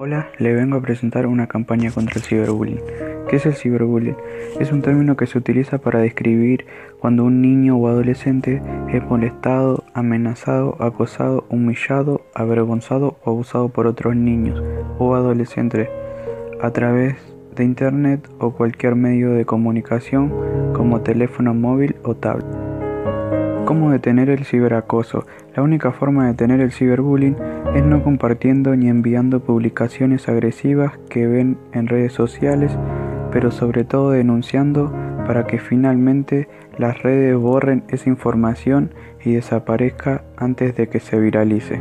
Hola, le vengo a presentar una campaña contra el ciberbullying. ¿Qué es el ciberbullying? Es un término que se utiliza para describir cuando un niño o adolescente es molestado, amenazado, acosado, humillado, avergonzado o abusado por otros niños o adolescentes a través de internet o cualquier medio de comunicación como teléfono móvil o tablet. ¿Cómo detener el ciberacoso? La única forma de detener el ciberbullying es no compartiendo ni enviando publicaciones agresivas que ven en redes sociales, pero sobre todo denunciando para que finalmente las redes borren esa información y desaparezca antes de que se viralice.